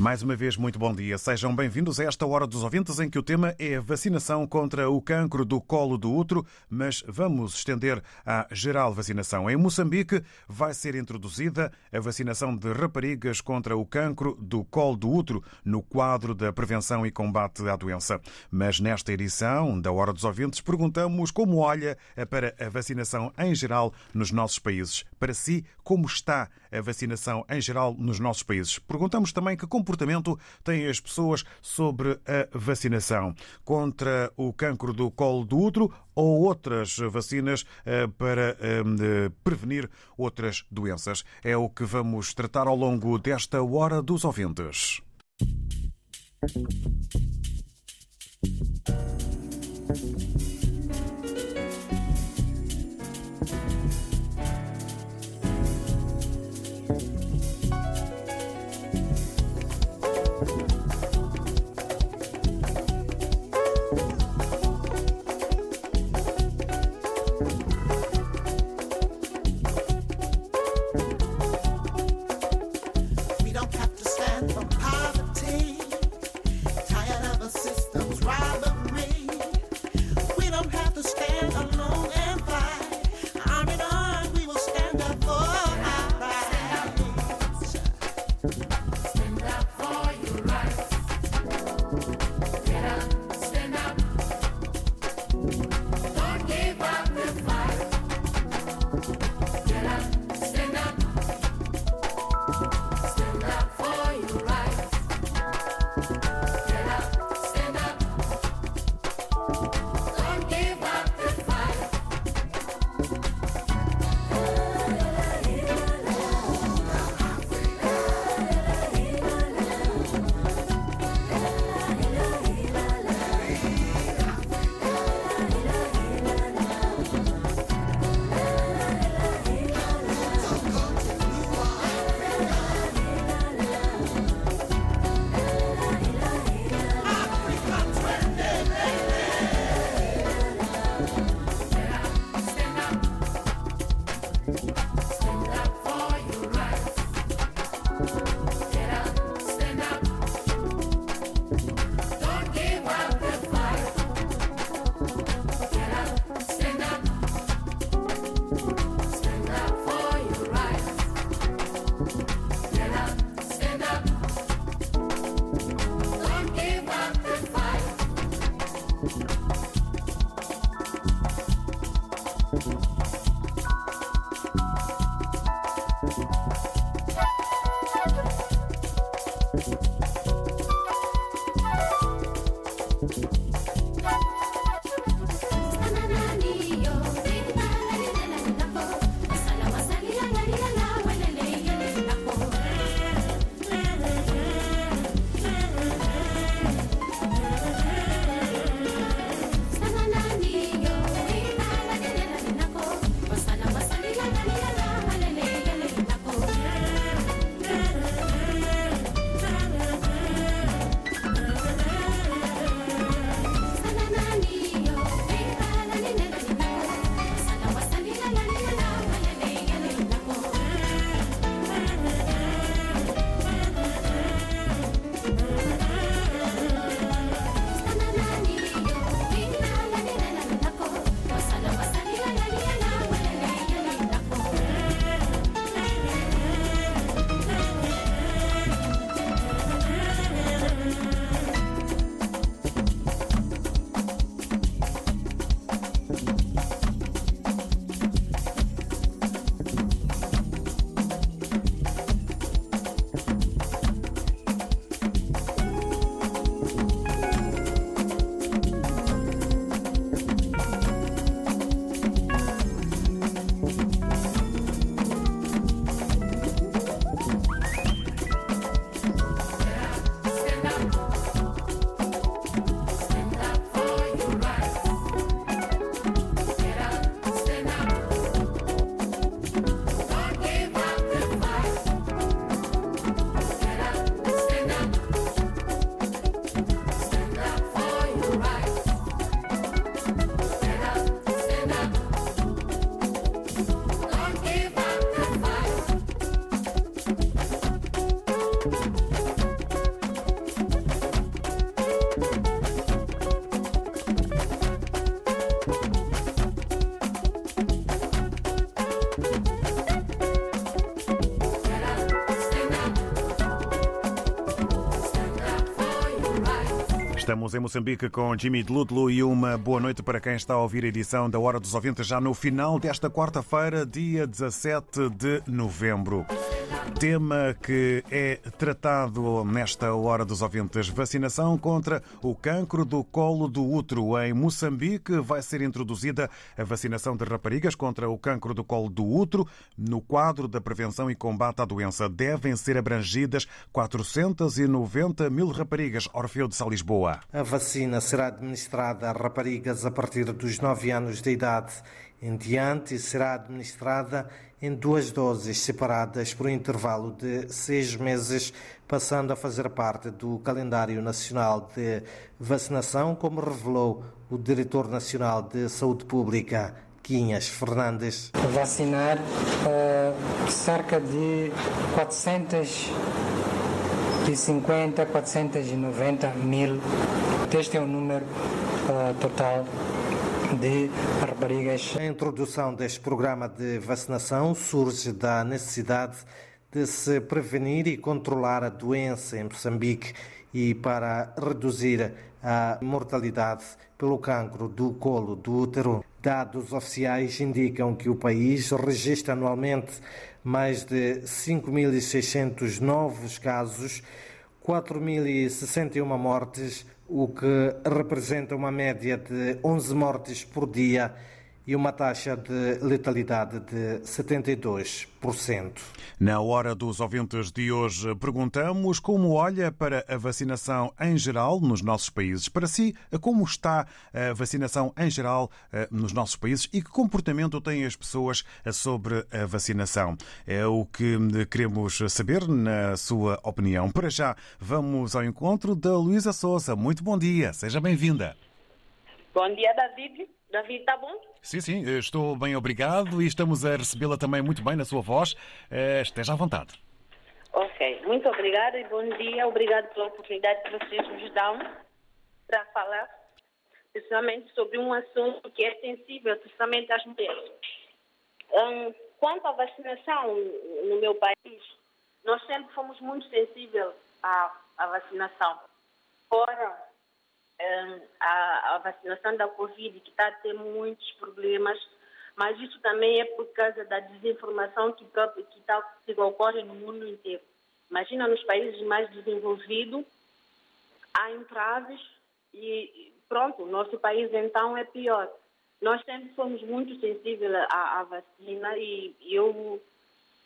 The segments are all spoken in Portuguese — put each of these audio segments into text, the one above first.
Mais uma vez, muito bom dia. Sejam bem-vindos a esta Hora dos Ouvintes, em que o tema é a vacinação contra o cancro do colo do útero, mas vamos estender à geral vacinação. Em Moçambique vai ser introduzida a vacinação de raparigas contra o cancro do colo do útero no quadro da prevenção e combate à doença. Mas nesta edição da Hora dos Ouvintes perguntamos como olha para a vacinação em geral nos nossos países. Para si, como está a vacinação em geral nos nossos países? Perguntamos também que comportamento têm as pessoas sobre a vacinação contra o cancro do colo do útero ou outras vacinas eh, para eh, prevenir outras doenças. É o que vamos tratar ao longo desta Hora dos Ouvintes. Estamos em Moçambique com Jimmy de Ludlo e uma boa noite para quem está a ouvir a edição da Hora dos Ouvintes já no final desta quarta-feira, dia 17 de novembro. Tema que é tratado nesta Hora dos Ouvintes: vacinação contra o cancro do colo do útero. Em Moçambique vai ser introduzida a vacinação de raparigas contra o cancro do colo do útero. No quadro da prevenção e combate à doença devem ser abrangidas 490 mil raparigas. Orfeu de Salisboa. A vacina será administrada a raparigas a partir dos 9 anos de idade em diante e será administrada em duas doses separadas por um intervalo de seis meses, passando a fazer parte do calendário nacional de vacinação, como revelou o diretor nacional de saúde pública, Quinhas Fernandes. Vacinar uh, cerca de 450, 490 mil. Este é o número uh, total de raparigas. A introdução deste programa de vacinação surge da necessidade de se prevenir e controlar a doença em Moçambique e para reduzir a mortalidade pelo cancro do colo do útero. Dados oficiais indicam que o país registra anualmente mais de 5.600 novos casos, 4.061 mortes, o que representa uma média de 11 mortes por dia e uma taxa de letalidade de 72%. Na hora dos ouvintes de hoje, perguntamos como olha para a vacinação em geral nos nossos países. Para si, como está a vacinação em geral eh, nos nossos países e que comportamento têm as pessoas sobre a vacinação? É o que queremos saber, na sua opinião. Para já, vamos ao encontro da Luísa Souza. Muito bom dia, seja bem-vinda. Bom dia, David. David, tá bom? Sim, sim, estou bem, obrigado e estamos a recebê-la também muito bem na sua voz. Eh, Esteja à vontade. Ok, muito obrigada e bom dia. Obrigado pela oportunidade que vocês nos dão para falar, principalmente sobre um assunto que é sensível, principalmente às mulheres. Hum, quanto à vacinação no meu país, nós sempre fomos muito sensíveis à, à vacinação. Fora a, a vacinação da Covid, que está a ter muitos problemas, mas isso também é por causa da desinformação que, que, tá, que ocorre no mundo inteiro. Imagina nos países mais desenvolvidos, há entraves e e pronto, nosso país então é pior. Nós sempre fomos muito sensíveis à, à vacina e eu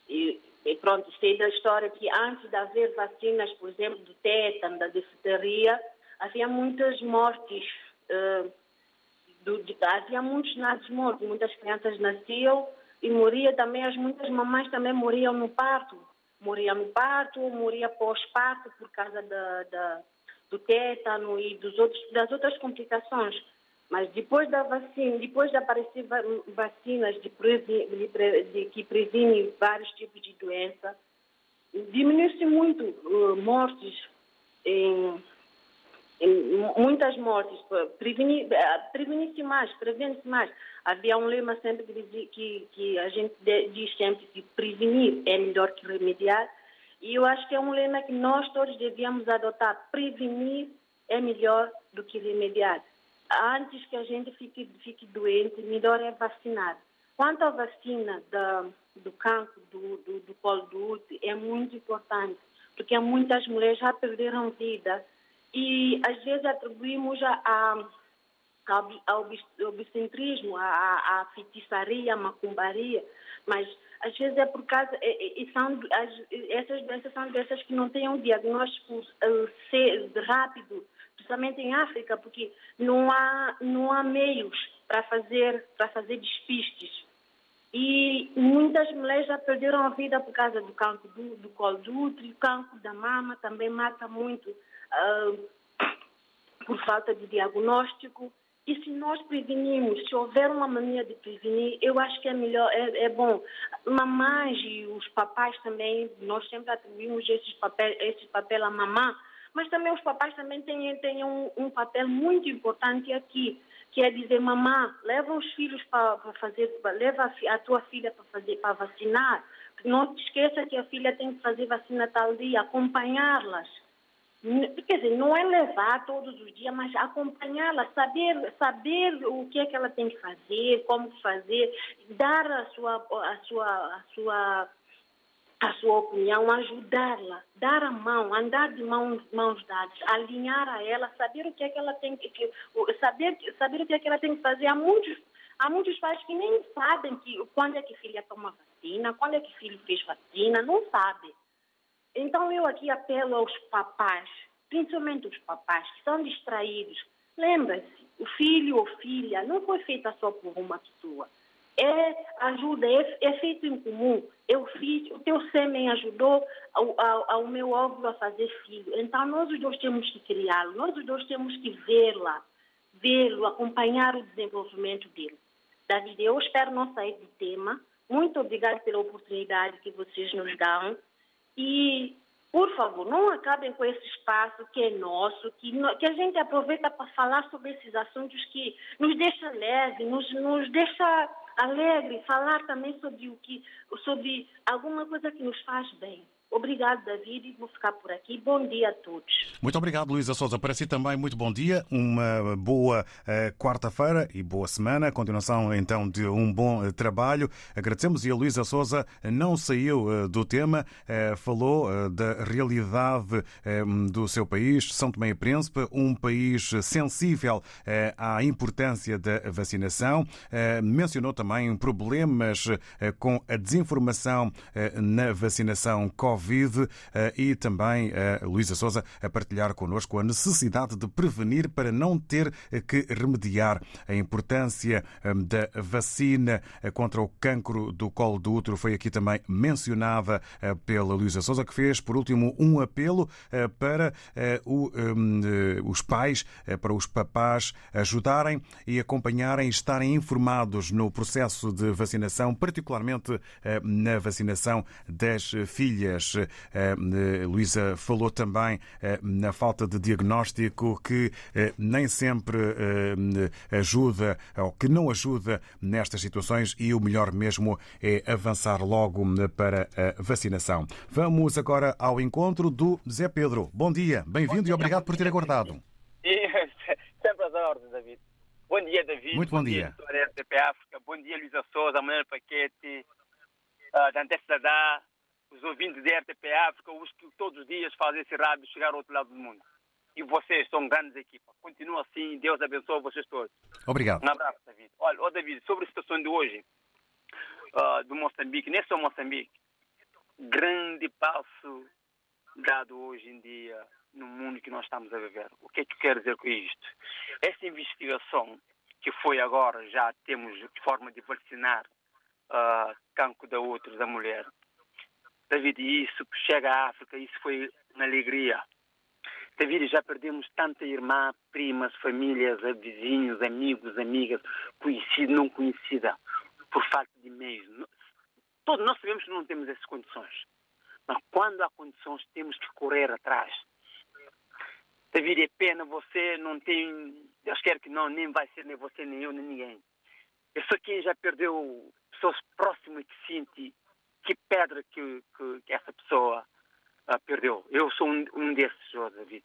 e, e pronto, sei da história que antes de haver vacinas, por exemplo, do tétano, da difteria, havia muitas mortes, eh, do- de- havia muitos nascidos mortos, muitas crianças nasciam e morriam também, as muitas mamães também morriam no parto, morriam no parto, morriam pós-parto por causa da, da- do tétano e dos outros, das outras complicações. Mas depois da vacina, depois de aparecer va- vacinas de de de que previnem vários tipos de doença, diminuiu-se muito eh, mortes em muitas mortes, prevenir, eh, prevenir-se mais, prevene-se mais. Havia um lema sempre que, que, que a gente diz sempre que prevenir é melhor que remediar, e eu acho que é um lema que nós todos devíamos adotar. Prevenir é melhor do que remediar. Antes que a gente fique, fique doente, melhor é vacinar. Quanto à vacina da, do cancro do, do, do colo do útero, é muito importante, porque muitas mulheres já perderam vida e às vezes atribuímos a, a, ao, ao obstetrismo, à, à feitiçaria, à macumbaria, mas às vezes é por causa, e, e- e são, as- essas doenças são doenças que não têm um diagnóstico ce- rápido, principalmente em África, porque não há, não há meios para fazer, para fazer despistes. E muitas mulheres já perderam a vida por causa do cancro do, do colo do útero, o cancro da mama também mata muito por falta de diagnóstico. E se nós prevenimos, se houver uma maneira de prevenir, eu acho que é melhor, é, é bom. Mamães e os papais também, nós sempre atribuímos esses papel, esse papel à mamã, mas também os papais também têm, têm um, um papel muito importante aqui, que é dizer, mamã, leva os filhos para fazer, leva a, tua filha para fazer, para vacinar. Não te esqueça que a filha tem que fazer vacina tal dia, acompanhá-las Quer dizer, não é levar todos os dias, mas acompanhá-la, saber, saber o que é que ela tem que fazer, como fazer, dar a sua, a sua, a sua, a sua opinião, ajudá-la, dar a mão, andar de mãos, mãos dadas, alinhar a ela, saber o que é que ela tem que, saber, saber o que é que ela tem que fazer. Há muitos, há muitos pais que nem sabem que, quando é que filha toma vacina, quando é que filho fez vacina, não sabem. Então eu aqui apelo aos papás, principalmente os papás que são distraídos. Lembra-se, o filho ou filha não foi feita só por uma pessoa. É ajuda, é, é feito em comum. Eu fiz, o teu sêmen ajudou ao, ao, ao meu óvulo a fazer filho. Então nós os dois temos que criá-lo, nós os dois temos que vê-la, vê-lo, acompanhar o desenvolvimento dele. David, eu espero não sair do tema. Muito obrigada pela oportunidade que vocês nos dão. E, por favor, não acabem com esse espaço que é nosso, que, que a gente aproveita para falar sobre esses assuntos que nos deixa leve, nos, nos deixa alegre, falar também sobre o que, sobre alguma coisa que nos faz bem. Obrigado, David, vou ficar por aqui. Bom dia a todos. Muito obrigado, Luísa Souza. Para si também, muito bom dia, uma boa eh, quarta-feira e boa semana. Continuação, então, de um bom eh, trabalho. Agradecemos e a Luísa Souza não saiu eh, do tema, eh, falou eh, da realidade eh, do seu país, São Tomé e Príncipe, um país sensível à importância da vacinação. Mencionou também problemas com a desinformação na vacinação Covid eh, e também a Luísa Souza a partilhar connosco a necessidade de prevenir para não ter eh, que remediar a importância eh, da vacina eh, contra o cancro do colo do útero. Foi aqui também mencionada eh, pela Luísa Souza, que fez, por último, um apelo eh, para eh, eh, os pais, eh, para os papás ajudarem e acompanharem estarem informados no processo de vacinação, particularmente eh, na vacinação das filhas. Eh, Luísa falou também eh, na falta de diagnóstico que eh, nem sempre eh, ajuda ou que não ajuda nestas situações e o melhor mesmo é avançar logo para a vacinação. Vamos agora ao encontro do Zé Pedro. Bom dia, bem-vindo e obrigado por ter aguardado. Sempre às ordens, David. Bom dia, David. Muito bom dia. Bom dia, RTP África. Bom dia, Luísa Souza, Manuel Paquete, uh, Dante Sadá, os ouvintes da RTP África, os que todos os dias fazem esse rádio chegar ao outro lado do mundo. E vocês são grandes equipas. Continua assim, Deus abençoe vocês todos. Obrigado. Um abraço, David. Olha, ó, David, sobre a situação de hoje uh, do Moçambique, nem só Moçambique, grande passo dado hoje em dia no mundo que nós estamos a viver. O que é que eu quero dizer com isto? Essa investigação que foi agora, já temos forma de vacinar uh, cancro da outro da mulher. David, isso chega à África, isso foi uma alegria. David, já perdemos tanta irmã, primas, famílias, vizinhos, amigos, amigas, conhecida, não conhecida, por falta de meios. Todos nós sabemos que não temos essas condições. Mas quando há condições, temos que correr atrás. David, é pena, você não tem. Deus quer que não, nem vai ser nem você, nem eu, nem ninguém. Eu sou quem já perdeu pessoas próximas que sente que pedra que, que, que essa pessoa uh, perdeu. Eu sou um, um desses, David.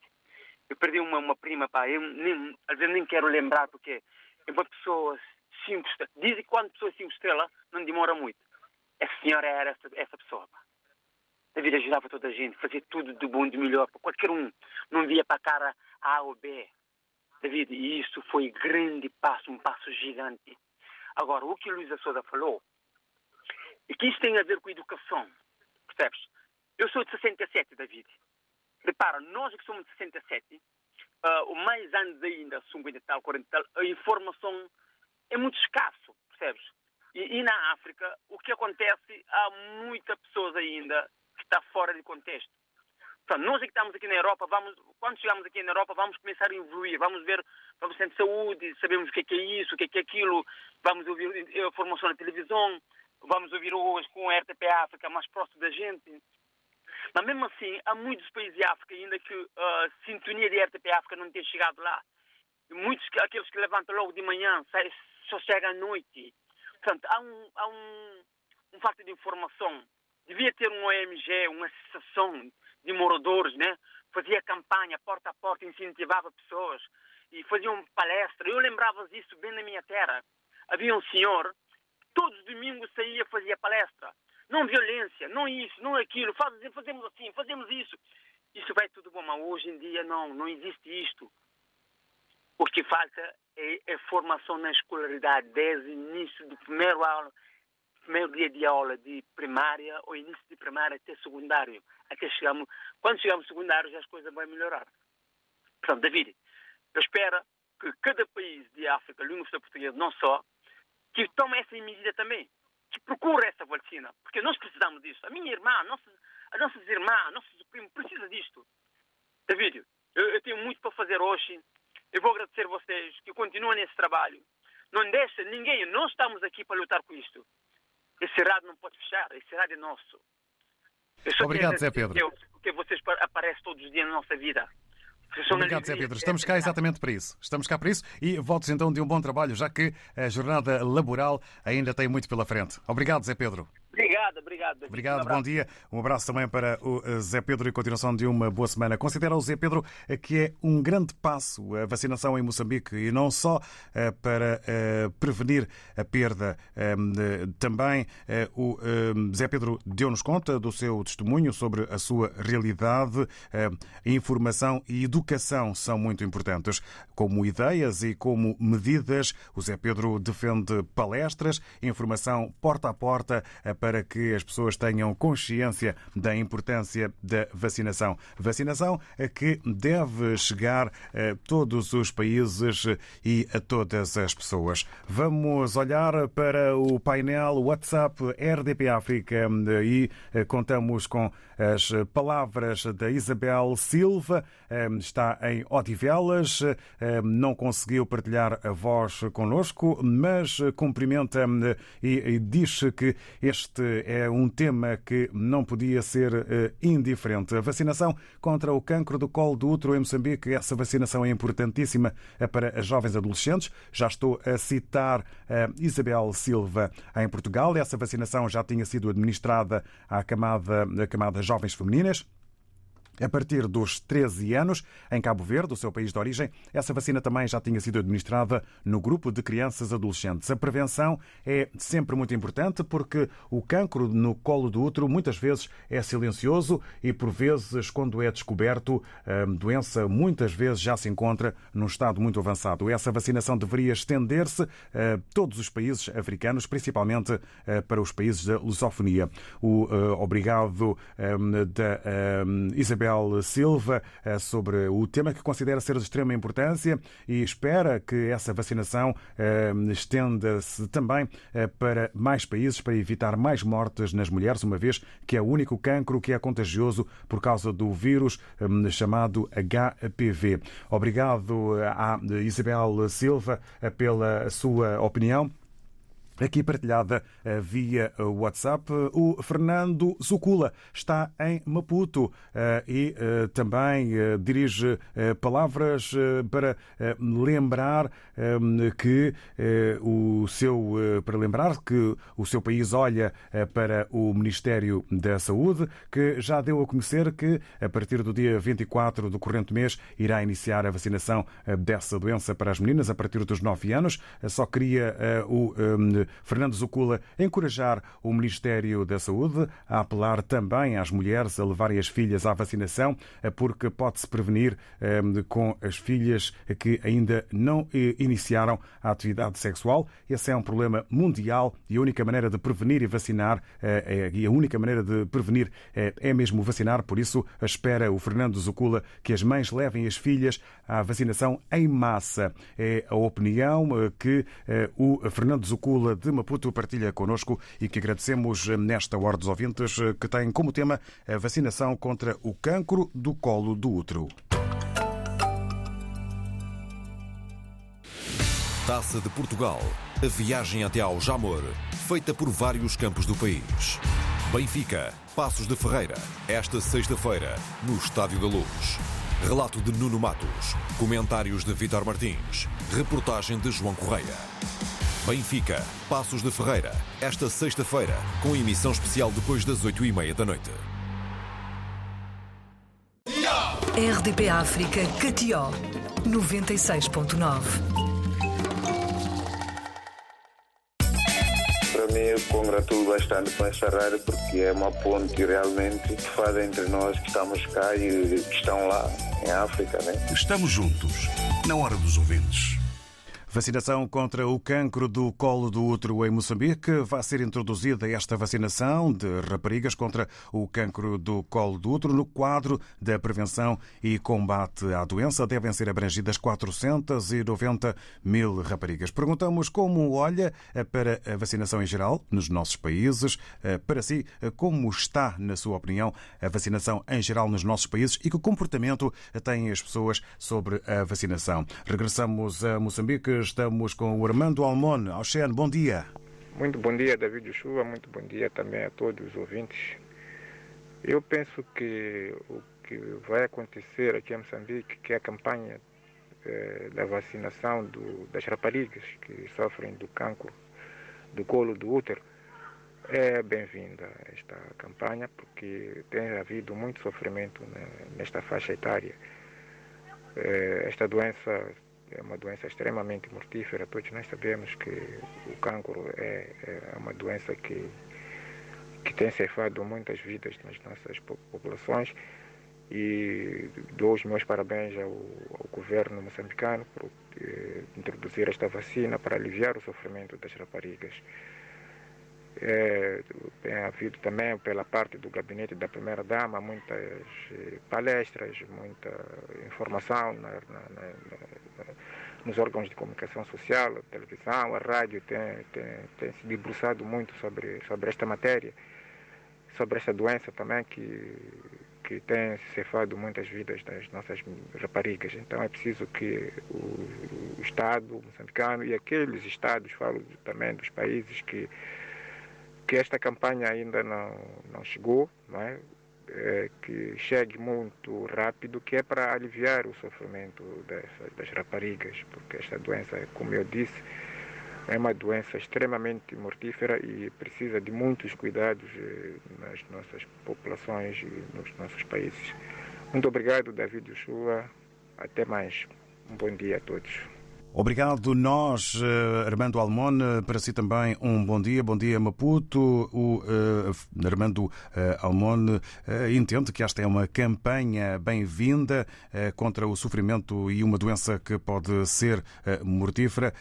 Eu perdi uma, uma prima, pá, eu nem, às vezes nem quero lembrar, porque é uma pessoa cinco estrelas. Dizem que quando pessoa cinco estrelas, não demora muito. Essa senhora era essa, essa pessoa, pá. David ajudava toda a gente, fazia tudo de bom, de melhor, para qualquer um. Não via para a cara A ou B. David, e isso foi grande passo, um passo gigante. Agora, o que Luísa Souza falou, é que isso tem a ver com a educação, percebes? Eu sou de 67, David. Repara, nós que somos de 67, uh, o mais anos ainda, 50 e tal, 40 e tal, a informação é muito escasso, percebes? E, e na África, o que acontece, há muitas pessoas ainda que está fora de contexto. Portanto, nós que estamos aqui na Europa, vamos, quando chegamos aqui na Europa, vamos começar a evoluir, vamos ver, vamos ter saúde, sabemos o que é, que é isso, o que é, que é aquilo, vamos ouvir a formação na televisão, vamos ouvir hoje com a RTP África mais próximo da gente. Mas mesmo assim, há muitos países de África ainda que a sintonia de RTP África não tem chegado lá. Muitos, aqueles que levantam logo de manhã, só chegam à noite. Portanto, há um, há um, um facto de informação. Devia ter um OMG, uma associação de moradores, né? fazia campanha porta a porta, incentivava pessoas e faziam palestra. Eu lembrava disso bem na minha terra. Havia um senhor, todos os domingos saía fazia palestra. Não violência, não isso, não aquilo, faz, fazemos assim, fazemos isso. Isso vai tudo bom, mas hoje em dia não, não existe isto. O que falta é, é formação na escolaridade, desde o início do primeiro aula, primeiro dia de aula de primária, ou início de primária até secundário. Até chegamos, quando chegamos secundário, já as coisas vão melhorar. Portanto, David, eu espero que cada país de África, língua portuguesa, não só, que tome essa medida também, que procure essa vacina, porque nós precisamos disso. A minha irmã, a nossa, as nossas irmãs, nossos primos precisam disto. David, eu, eu tenho muito para fazer hoje. Eu vou agradecer a vocês que continuem nesse trabalho. Não deixe ninguém, nós estamos aqui para lutar com isto. Esse rádio não pode fechar, esse rádio é nosso. Obrigado, Zé Pedro. Que, que vocês pa- aparecem todos os dias na nossa vida. Obrigado, Zé. Pedro. Estamos cá exatamente para isso. Estamos cá para isso e votos então de um bom trabalho, já que a jornada laboral ainda tem muito pela frente. Obrigado, Zé Pedro. Obrigado, obrigado. Um Obrigado, abraço. bom dia. Um abraço também para o eh, Zé Pedro e continuação de uma boa semana. Considera o Zé Pedro eh, que é um grande passo a vacinação em Moçambique e não só eh, para prevenir a perda. eh, de- Também o eh, Zé Pedro deu-nos conta do seu testemunho sobre a sua realidade. Eh, Informação e educação são muito importantes. Como ideias e como medidas, o Zé Pedro defende palestras, informação porta a porta para que as pessoas tenham consciência da importância da vacinação. Vacinação eh, que deve chegar a todos os países e a todas as pessoas. Vamos olhar para o painel WhatsApp RDP África eh, e eh, contamos com as palavras da Isabel Silva. Eh, Está em Odivelas, eh, não conseguiu partilhar a voz connosco, mas cumprimenta eh, e diz que este é um tema que não podia ser eh, indiferente. A vacinação contra o cancro do colo do útero em Moçambique, essa vacinação é importantíssima eh, para as jovens adolescentes. Já estou a citar a Isabel Silva em Portugal. Essa vacinação já tinha sido administrada à camada, à camada jovens femininas. A partir dos 13 anos, em Cabo Verde, o seu país de origem, essa vacina também já tinha sido administrada no grupo de crianças adolescentes. A prevenção é sempre muito importante porque o cancro no colo do útero muitas vezes é silencioso e, por vezes, quando é descoberto, a doença muitas vezes já se encontra num estado muito avançado. Essa vacinação deveria estender-se a todos os países africanos, principalmente para os países da lusofonia. O obrigado da eh, Isabel Silva eh, sobre o tema que considera ser de extrema importância e espera que essa vacinação eh, estenda-se também eh, para mais países para evitar mais mortes nas mulheres, uma vez que é o único cancro que é contagioso por causa do vírus chamado HPV. Obrigado à Isabel Silva pela sua opinião. Aqui partilhada eh, via WhatsApp, o Fernando Zucula está em Maputo eh, e eh, também eh, dirige eh, palavras eh, para eh, lembrar eh, que eh, o seu eh, para lembrar que o seu país olha eh, para o Ministério da Saúde, que já deu a conhecer que a partir do dia 24 do corrente mês irá iniciar a vacinação eh, dessa doença para as meninas a partir dos 9 anos. Eh, Só queria eh, o eh, Fernando Zucula encorajar o Ministério da Saúde a apelar também às mulheres a levarem as filhas à vacinação, eh, porque pode-se prevenir eh, com as filhas que ainda não eh, iniciaram a atividade sexual. Esse é um problema mundial e a única maneira de prevenir e vacinar eh, e a única maneira de prevenir é mesmo vacinar. Por isso, espera o Fernando Zucula que as mães levem as filhas à vacinação em massa. É a opinião que o Fernando Zucula de Maputo partilha connosco e que agradecemos nesta hora dos ouvintes, eh, que tem como tema a vacinação contra o cancro do colo do útero. Taça de Portugal. A viagem até ao Jamor, feita por vários campos do país. Benfica, Passos de Ferreira, esta sexta-feira, no Estádio da Luz. Relato de Nuno Matos, comentários de Vitor Martins, reportagem de João Correia. Benfica, Passos de Ferreira, esta sexta-feira, com emissão especial depois das oito e meia da noite. RDP África Catió 96.9. Para mim, eu congratulo bastante com essa rádio porque é uma ponte realmente que faz entre nós que estamos cá e que estão lá em África, né? Estamos juntos, na hora dos ouvintes. Vacinação contra o cancro do colo do útero em Moçambique. Vai ser introduzida esta vacinação de raparigas contra o cancro do colo do útero no quadro da prevenção e combate à doença. Devem ser abrangidas 490 mil raparigas. Perguntamos como olha para a vacinação em geral nos nossos países. Para si, como está, na sua opinião, a vacinação em geral nos nossos países e que comportamento têm as pessoas sobre a vacinação. Regressamos a Moçambique. Estamos com o Armando Almon. Oxen, bom dia. Muito bom dia, David Chuva. Muito bom dia também a todos os ouvintes. Eu penso que o que vai acontecer aqui em Moçambique, que é a campanha eh, da vacinação do, das raparigas que sofrem do cancro do colo do útero, é bem-vinda esta campanha, porque tem havido muito sofrimento nesta faixa etária. Eh, esta doença é uma doença extremamente mortífera. Todos nós sabemos que o cancro é, é uma doença que, que tem ceifado muitas vidas nas nossas populações. E dou os meus parabéns ao, ao governo moçambicano por eh, introduzir esta vacina para aliviar o sofrimento das raparigas. É, tem havido também, pela parte do gabinete da primeira-dama, muitas eh, palestras, muita informação na, na, na, nos órgãos de comunicação social, a televisão, a rádio, tem, tem, tem se debruçado muito sobre, sobre esta matéria, sobre esta doença também que, que tem cefado muitas vidas das nossas raparigas. Então é preciso que o, o Estado moçambicano e aqueles Estados, falo também dos países que que esta campanha ainda não, não chegou, não é? É, que chegue muito rápido, que é para aliviar o sofrimento dessas, das raparigas, porque esta doença, como eu disse, é uma doença extremamente mortífera e precisa de muitos cuidados eh, nas nossas populações e nos nossos países. Muito obrigado, David Ushua. Até mais. Um bom dia a todos. Obrigado, nós, Armando Almon, para si também um bom dia. Bom dia, Maputo. O uh, Armando uh, Almon uh, entende que esta é uma campanha bem-vinda contra o sofrimento e uma doença que pode ser mortífera.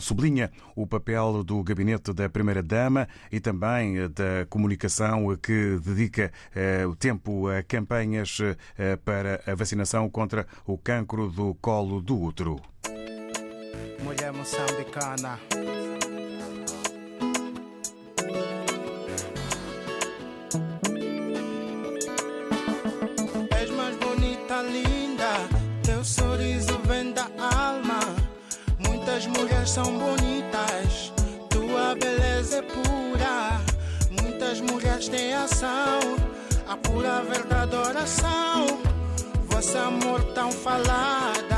sublinha o papel do gabinete da Primeira-Dama e também da comunicação que dedica o tempo a campanhas para a vacinação contra o cancro do colo do útero mulher moçambicana. És mais bonita, linda, teu sorriso vem da alma. Muitas mulheres são bonitas, tua beleza é pura. Muitas mulheres têm ação, a pura verdade oração. Vosso amor tão falada,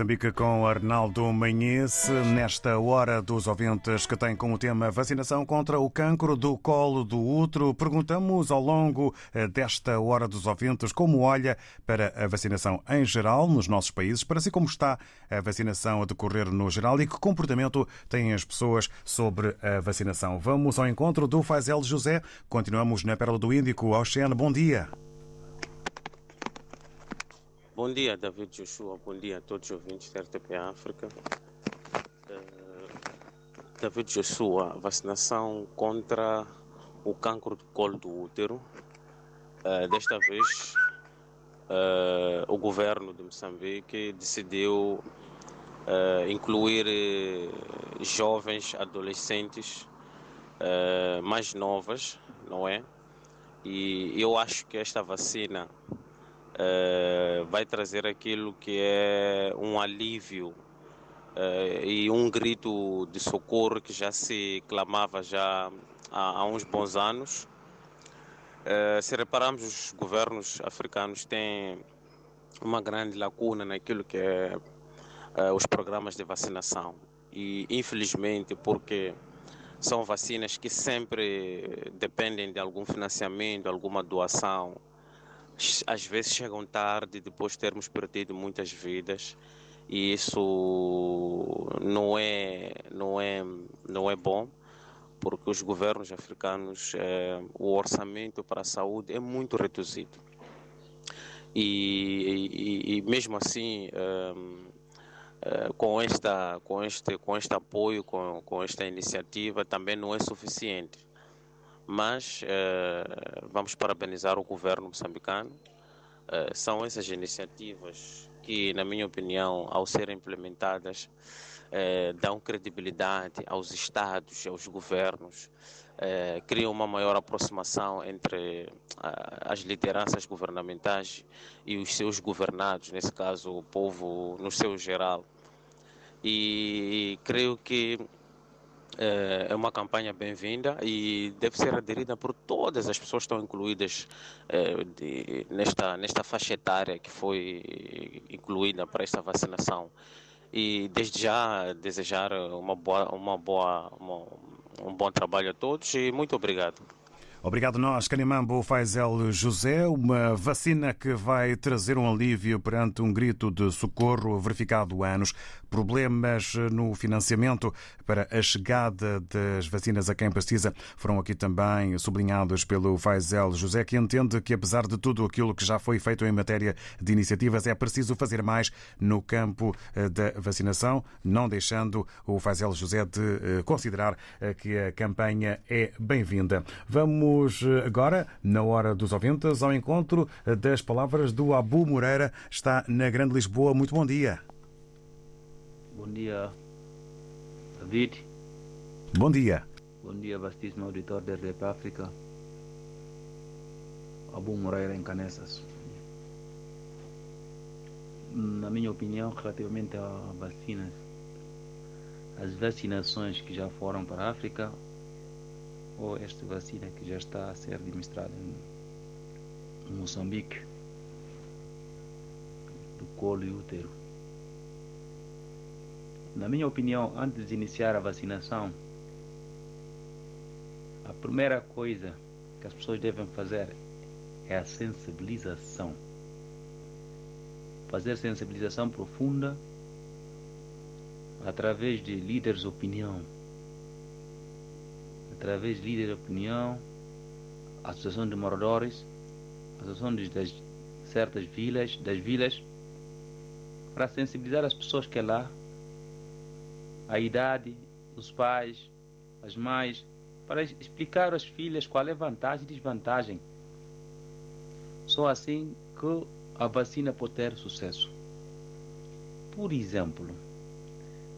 Moçambique, com Arnaldo Manhece, nesta hora dos ouvintes que tem como tema vacinação contra o cancro do colo do útero, perguntamos ao longo eh, desta hora dos ouvintes como olha para a vacinação em geral nos nossos países, para si como está a vacinação a decorrer no geral e que comportamento têm as pessoas sobre a vacinação. Vamos ao encontro do Faisel José. Continuamos na Pérola do Índico. Oceano, bom dia. Bom dia, David Joshua. Bom dia a todos os ouvintes da RTP África. Eh, David Joshua, vacinação contra o cancro do colo do útero. Eh, desta vez, eh, o governo de Moçambique decidiu incluir jovens, adolescentes mais novas, não é? E eu acho que esta vacina eh, vai trazer aquilo que é um alívio eh, e um grito de socorro que já se clamava já há, há uns bons anos. Eh, se repararmos, os governos africanos têm uma grande lacuna naquilo que é os programas de vacinação. E, infelizmente, porque são vacinas que sempre dependem de algum financiamento, alguma doação, às vezes chegam tarde depois de termos perdido muitas vidas e isso não é não é não é bom porque os governos africanos eh, o orçamento para a saúde é muito reduzido. E, e- e mesmo assim eh, eh, com esta com este com este apoio com, com esta iniciativa também não é suficiente mas eh, vamos parabenizar o governo moçambicano. Eh, são essas iniciativas que, na minha opinião, ao serem implementadas, eh, dão credibilidade aos estados, aos governos, eh, criam uma maior aproximação entre ah, as lideranças governamentais e os seus governados, nesse caso o povo no seu geral. E creio que é é uma campanha bem-vinda e deve ser aderida por todas as pessoas que estão incluídas eh, de- nesta, nesta faixa etária que foi incluída para esta vacinação. E desde já desejar uma boa, uma boa, uma- um bom trabalho a todos e muito obrigado. Obrigado nós, Canimambo Faisel José, uma vacina que vai trazer um alívio perante um grito de socorro verificado há anos. Problemas no financiamento para a chegada das vacinas a quem precisa foram aqui também sublinhados pelo Faisel José, que entende que apesar de tudo aquilo que já foi feito em matéria de iniciativas, é preciso fazer mais no campo eh, da vacinação, não deixando o Faisel José de eh, considerar eh, que a campanha é bem-vinda. Vamos eh, agora, na hora dos ouvintes, ao encontro eh, das palavras do Abu Moreira, está na Grande Lisboa. Muito bom dia. Bom dia, David. Bom dia. Bom dia, vastíssimo auditor da RDP África. Abu Moreira em Canessas. Na minha opinião, relativamente a vacinas, as vacinações que já foram para a África ou esta vacina que já está a ser administrada em Moçambique, do colo e útero. Na minha opinião, antes de iniciar a vacinação, a primeira coisa que as pessoas devem fazer é a sensibilização. Fazer sensibilização profunda através de líderes de opinião. Através de líderes de opinião, associação de moradores, associação de, das certas vilas, das vilas, para sensibilizar as pessoas que é lá, a idade, os pais, as mães, para explicar às filhas qual é a vantagem e desvantagem. Só assim que a vacina pode ter sucesso. Por exemplo,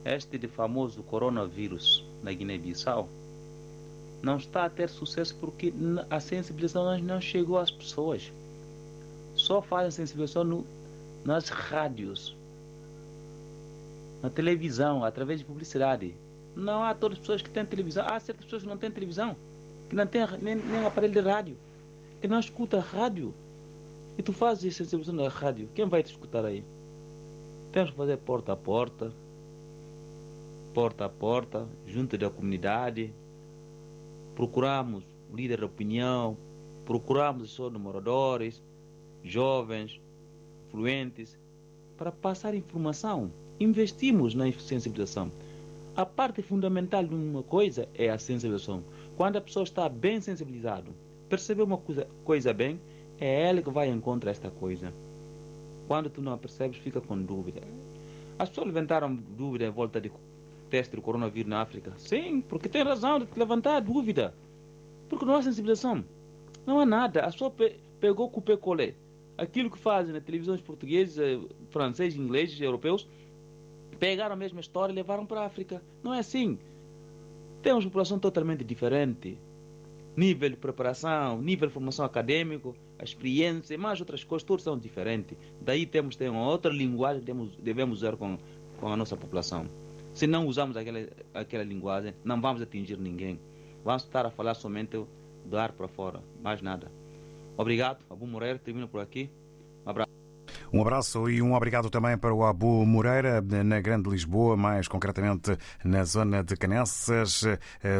este famoso coronavírus na Guiné-Bissau não está a ter sucesso porque a sensibilização não chegou às pessoas. Só fazem sensibilização no, nas rádios, na televisão, através de publicidade. Não há todas as pessoas que têm televisão. Há certas pessoas que não têm televisão, que não têm nem, nem aparelho de rádio, que não escuta rádio. E tu fazes sensibilização na rádio, quem vai te escutar aí? Temos que fazer porta a porta, porta a porta, junto da comunidade. Procuramos líder de opinião, procuramos só moradores, jovens, fluentes, para passar informação. Investimos na sensibilização. A parte fundamental de uma coisa é a sensibilização. Quando a pessoa está bem sensibilizada, percebeu uma coisa, coisa bem, é ela que vai encontrar esta coisa. Quando tu não a percebes, fica com dúvida. As pessoas levantaram dúvida em volta de teste do coronavírus na África. Sim, porque tem razão de levantar a dúvida. Porque não há sensibilização. Não há nada. A pessoa pe pegou o colé. Aquilo que fazem nas televisões portuguesas, franceses, ingleses, europeus, pegaram a mesma história e levaram para a África. Não é assim. Temos uma população totalmente diferente. Nível de preparação, nível de formação acadêmico, a experiência, mais outras coisas, todos são diferentes. Daí temos ter uma outra linguagem que devemos usar com, com a nossa população. Se não usarmos aquela, aquela linguagem, não vamos atingir ninguém. Vamos estar a falar somente do ar para fora, mais nada. Obrigado, Abu Moreira, termino por aqui. Um abraço. E um obrigado também para o Abu Moreira, na Grande Lisboa, mais concretamente na zona de Canessas,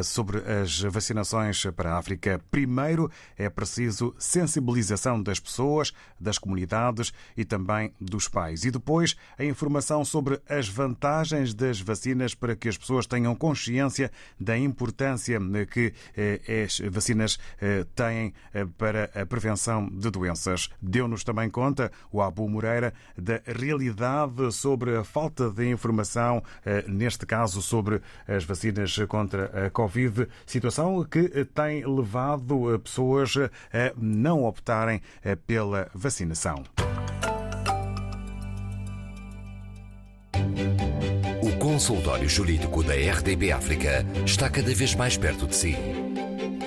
sobre as vacinações para a África. Primeiro é preciso sensibilização das pessoas, das comunidades e também dos pais. E depois a informação sobre as vantagens das vacinas para que as pessoas tenham consciência da importância que as vacinas têm para a prevenção de doenças. Deu-nos também conta o Abu Moreira Moreira da realidade sobre a falta de informação, neste caso sobre as vacinas contra a Covid, situação que tem levado pessoas a não optarem pela vacinação. O consultório jurídico da RDB África está cada vez mais perto de si.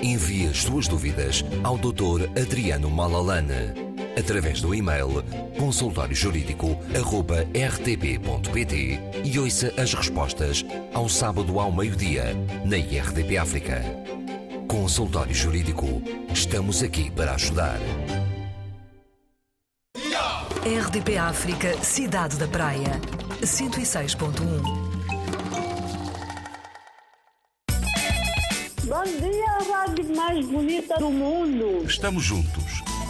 Envie as suas dúvidas ao Dr. Adriano Malalane através do e-mail consultóriojurídico.rtp.pt e ouça as respostas ao sábado ao meio-dia na IRTP África. Consultório Jurídico. Estamos aqui para ajudar. RDP África, Cidade da Praia, 106.1. Bom dia, a rádio mais bonita do mundo. Estamos juntos,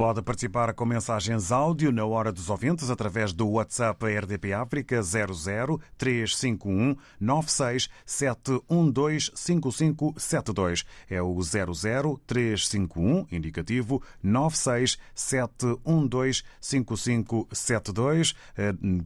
Pode participar com mensagens áudio na hora dos ouvintes através do WhatsApp RDP África 00 351 96712 5572. É o 00 351, indicativo 96712 5572.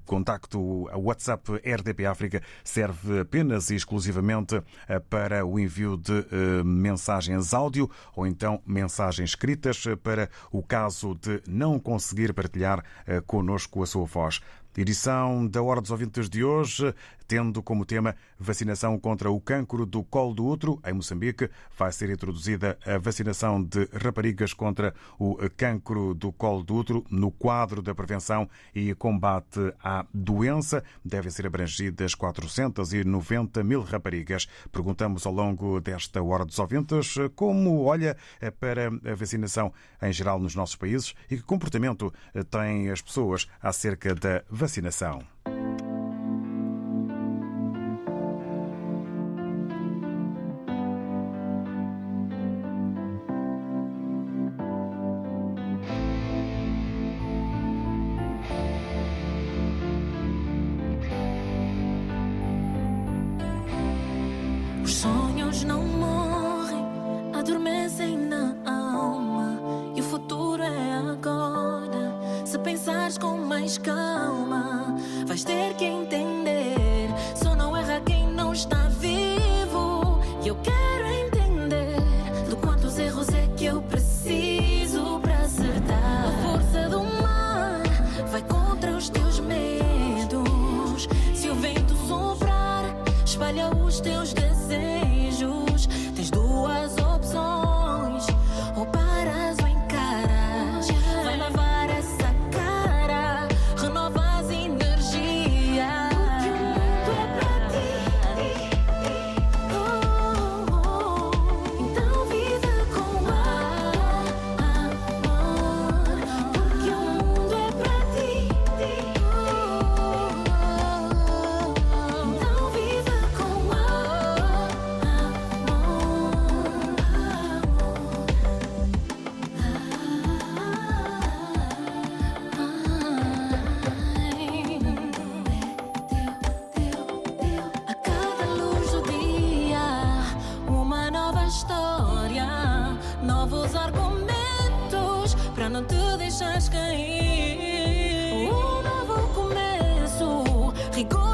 Contacto WhatsApp RDP África serve apenas e exclusivamente para o envio de mensagens áudio ou então mensagens escritas para o caso caso de não conseguir partilhar connosco a sua voz. Edição da Hora dos Ouvintes de hoje, tendo como tema vacinação contra o cancro do colo do útero. Em Moçambique vai ser introduzida a vacinação de raparigas contra o cancro do colo do útero no quadro da prevenção e combate à doença. Devem ser abrangidas 490 mil raparigas. Perguntamos ao longo desta Hora dos Ouvintes como olha para a vacinação em geral nos nossos países e que comportamento têm as pessoas acerca da vacinação. Mais calma, vais ter que para não te deixares cair. Um novo começo, rigor